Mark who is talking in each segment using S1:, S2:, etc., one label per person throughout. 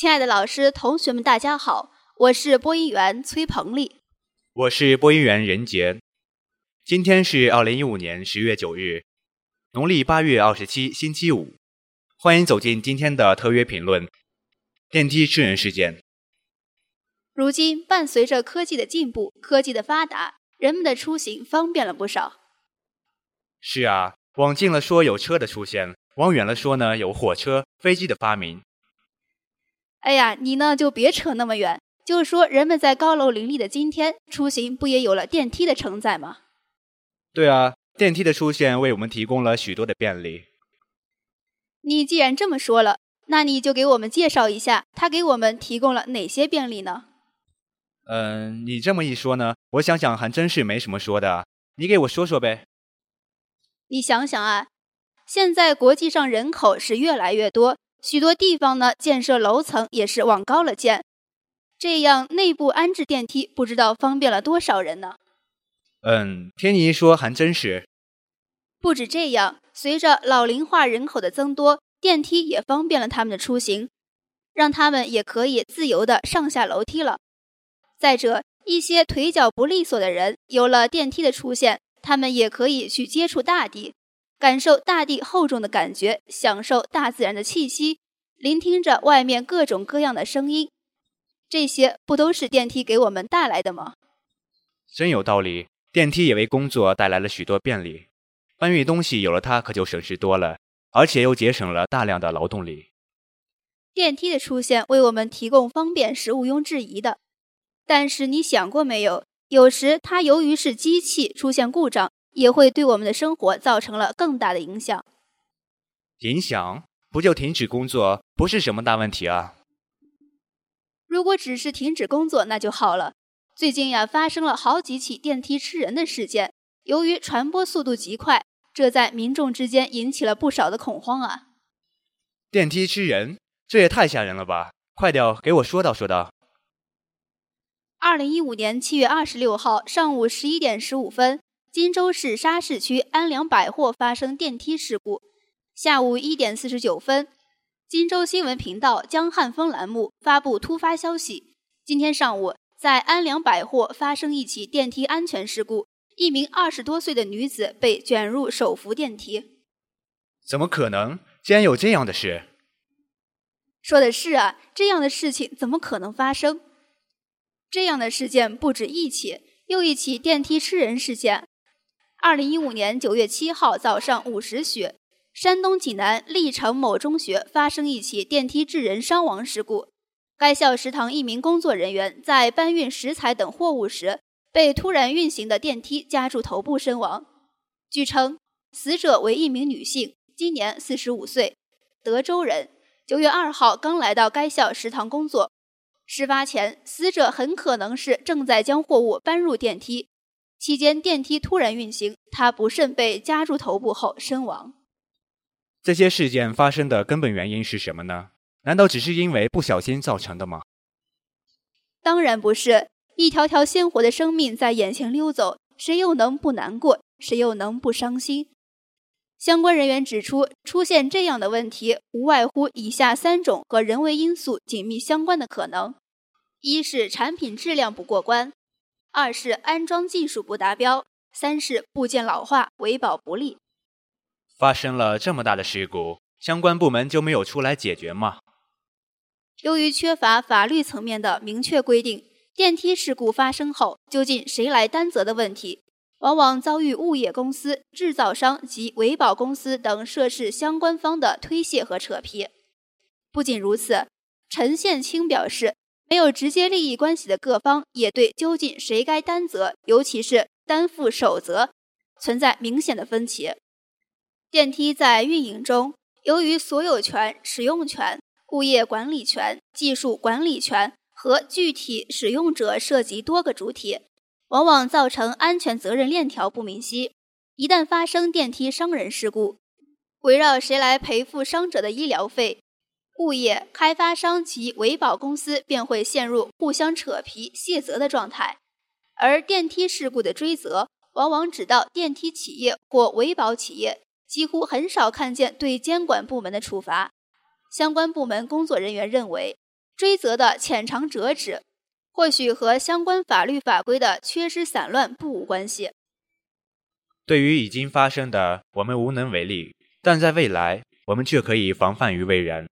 S1: 亲爱的老师、同学们，大家好，我是播音员崔鹏丽，
S2: 我是播音员任杰。今天是二零一五年十月九日，农历八月二十七，星期五。欢迎走进今天的特约评论：电梯吃人事件。
S1: 如今，伴随着科技的进步、科技的发达，人们的出行方便了不少。
S2: 是啊，往近了说有车的出现，往远了说呢有火车、飞机的发明。
S1: 哎呀，你呢就别扯那么远，就是说人们在高楼林立的今天出行，不也有了电梯的承载吗？
S2: 对啊，电梯的出现为我们提供了许多的便利。
S1: 你既然这么说了，那你就给我们介绍一下，它给我们提供了哪些便利呢？
S2: 嗯，你这么一说呢，我想想还真是没什么说的。你给我说说呗。
S1: 你想想啊，现在国际上人口是越来越多。许多地方呢，建设楼层也是往高了建，这样内部安置电梯，不知道方便了多少人呢？
S2: 嗯，听你一说还真是。
S1: 不止这样，随着老龄化人口的增多，电梯也方便了他们的出行，让他们也可以自由的上下楼梯了。再者，一些腿脚不利索的人，有了电梯的出现，他们也可以去接触大地。感受大地厚重的感觉，享受大自然的气息，聆听着外面各种各样的声音，这些不都是电梯给我们带来的吗？
S2: 真有道理，电梯也为工作带来了许多便利。搬运东西有了它，可就省事多了，而且又节省了大量的劳动力。
S1: 电梯的出现为我们提供方便是毋庸置疑的，但是你想过没有？有时它由于是机器出现故障。也会对我们的生活造成了更大的影响。
S2: 影响不就停止工作，不是什么大问题啊。
S1: 如果只是停止工作，那就好了。最近呀，发生了好几起电梯吃人的事件，由于传播速度极快，这在民众之间引起了不少的恐慌啊。
S2: 电梯吃人，这也太吓人了吧！快点给我说道说道。
S1: 二零一五年七月二十六号上午十一点十五分。荆州市沙市区安良百货发生电梯事故。下午一点四十九分，荆州新闻频道江汉风栏目发布突发消息：今天上午，在安良百货发生一起电梯安全事故，一名二十多岁的女子被卷入手扶电梯。
S2: 怎么可能？竟然有这样的事？
S1: 说的是啊，这样的事情怎么可能发生？这样的事件不止一起，又一起电梯吃人事件。二零一五年九月七号早上五时许，山东济南历城某中学发生一起电梯致人伤亡事故。该校食堂一名工作人员在搬运食材等货物时，被突然运行的电梯夹住头部身亡。据称，死者为一名女性，今年四十五岁，德州人。九月二号刚来到该校食堂工作。事发前，死者很可能是正在将货物搬入电梯。期间电梯突然运行，他不慎被夹住头部后身亡。
S2: 这些事件发生的根本原因是什么呢？难道只是因为不小心造成的吗？
S1: 当然不是，一条条鲜活的生命在眼前溜走，谁又能不难过？谁又能不伤心？相关人员指出，出现这样的问题，无外乎以下三种和人为因素紧密相关的可能：一是产品质量不过关。二是安装技术不达标，三是部件老化、维保不力。
S2: 发生了这么大的事故，相关部门就没有出来解决吗？
S1: 由于缺乏法律层面的明确规定，电梯事故发生后究竟谁来担责的问题，往往遭遇物业公司、制造商及维保公司等涉事相关方的推卸和扯皮。不仅如此，陈宪清表示。没有直接利益关系的各方也对究竟谁该担责，尤其是担负守责，存在明显的分歧。电梯在运营中，由于所有权、使用权、物业管理权、技术管理权和具体使用者涉及多个主体，往往造成安全责任链条不明晰。一旦发生电梯伤人事故，围绕谁来赔付伤者的医疗费？物业开发商及维保公司便会陷入互相扯皮、卸责的状态，而电梯事故的追责往往只到电梯企业或维保企业，几乎很少看见对监管部门的处罚。相关部门工作人员认为，追责的浅尝辄止，或许和相关法律法规的缺失散乱不无关系。
S2: 对于已经发生的，我们无能为力，但在未来，我们却可以防范于未然。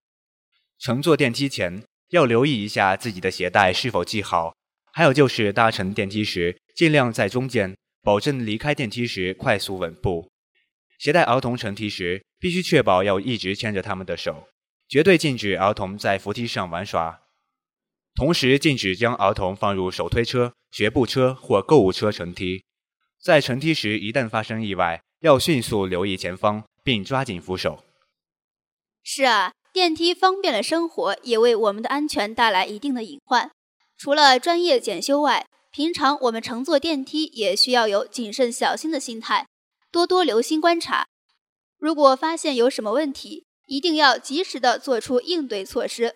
S2: 乘坐电梯前要留意一下自己的鞋带是否系好，还有就是搭乘电梯时尽量在中间，保证离开电梯时快速稳步。携带儿童乘梯时，必须确保要一直牵着他们的手，绝对禁止儿童在扶梯上玩耍。同时，禁止将儿童放入手推车、学步车或购物车乘梯。在乘梯时，一旦发生意外，要迅速留意前方，并抓紧扶手。
S1: 是啊。电梯方便了生活，也为我们的安全带来一定的隐患。除了专业检修外，平常我们乘坐电梯也需要有谨慎小心的心态，多多留心观察。如果发现有什么问题，一定要及时的做出应对措施。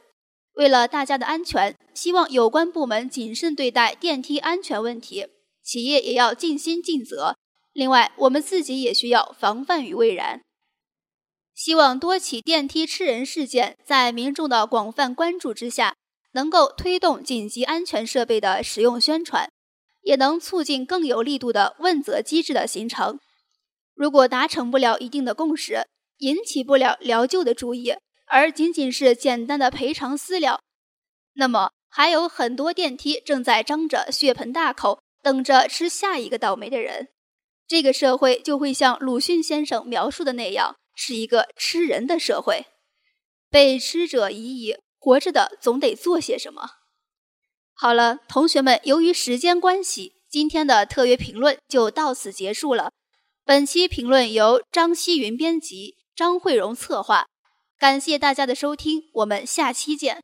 S1: 为了大家的安全，希望有关部门谨慎对待电梯安全问题，企业也要尽心尽责。另外，我们自己也需要防范于未然。希望多起电梯吃人事件在民众的广泛关注之下，能够推动紧急安全设备的使用宣传，也能促进更有力度的问责机制的形成。如果达成不了一定的共识，引起不了疗救的注意，而仅仅是简单的赔偿私了，那么还有很多电梯正在张着血盆大口，等着吃下一个倒霉的人。这个社会就会像鲁迅先生描述的那样。是一个吃人的社会，被吃者已矣，活着的总得做些什么。好了，同学们，由于时间关系，今天的特约评论就到此结束了。本期评论由张希云编辑，张慧荣策划，感谢大家的收听，我们下期见。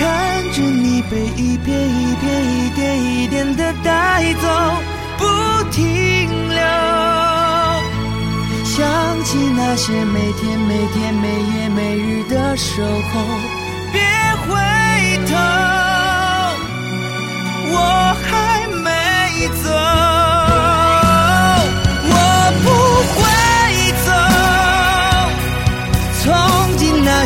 S3: 看着你被一片一片、一点一点的带走，不停留。想起那些每天每天、每夜每日的守候，别回头，我还没走。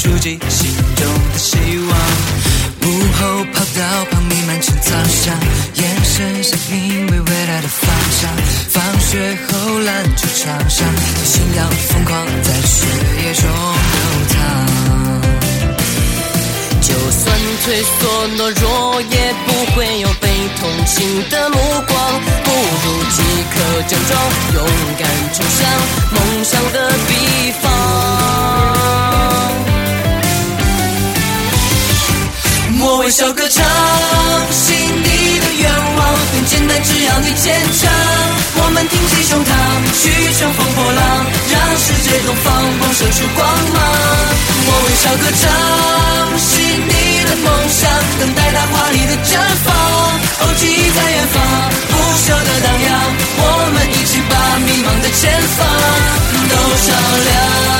S4: 触及心中的希望。午后跑道旁弥漫青草香，眼神像因为未来的方向。放学后篮球场上，心要疯狂在血液中流淌。
S5: 就算退缩懦弱，也不会有被同情的目光。不如即刻整装，勇敢冲向梦想的彼方。
S4: 微笑歌唱，心底的愿望很简单，只要你坚强。我们挺起胸膛，去乘风破浪，让世界东方迸射出光芒。我微笑歌唱，心底的梦想，等待它华丽的绽放。哦，记忆在远方，不朽的荡漾。我们一起把迷茫的前方都照亮。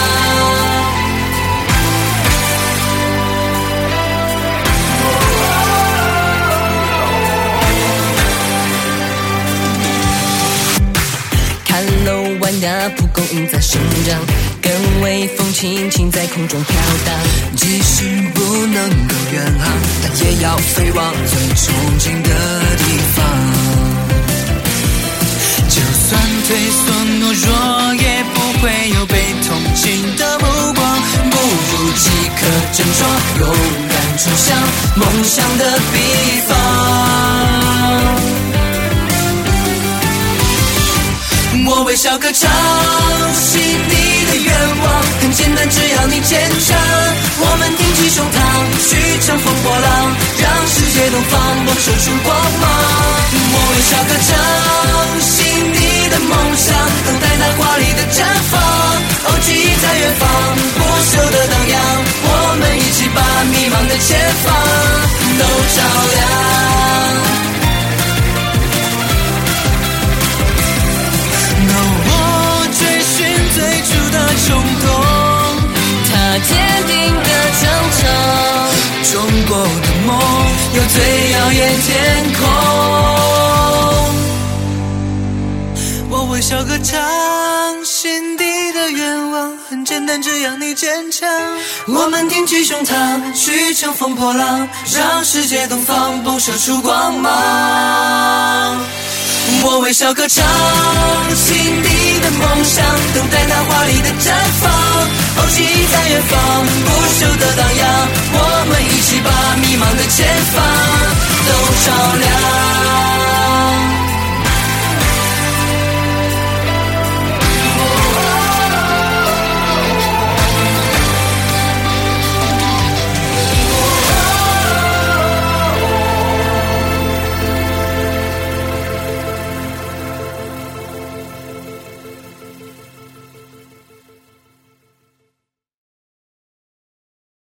S5: 呀，蒲公英在生长，跟微风轻轻在空中飘荡。
S4: 即使不能够远航，但也要飞往最憧憬的地方。就算退缩懦弱，也不会有被同情的目光。不如即刻振作，勇敢冲向梦想的彼方。小歌唱，心底的愿望很简单，只要你坚强。我们挺起胸膛，去乘风破浪，让世界东方我射出光芒。我微笑歌唱，最耀眼天空。我微笑歌唱，心底的愿望很简单，只要你坚强。我们挺起胸膛，去乘风破浪，让世界东方迸射出光芒。我微笑歌唱，心底的梦想，等待那华丽的绽放。哦，记忆在远方，不朽的荡漾。我们一起把迷茫的前方。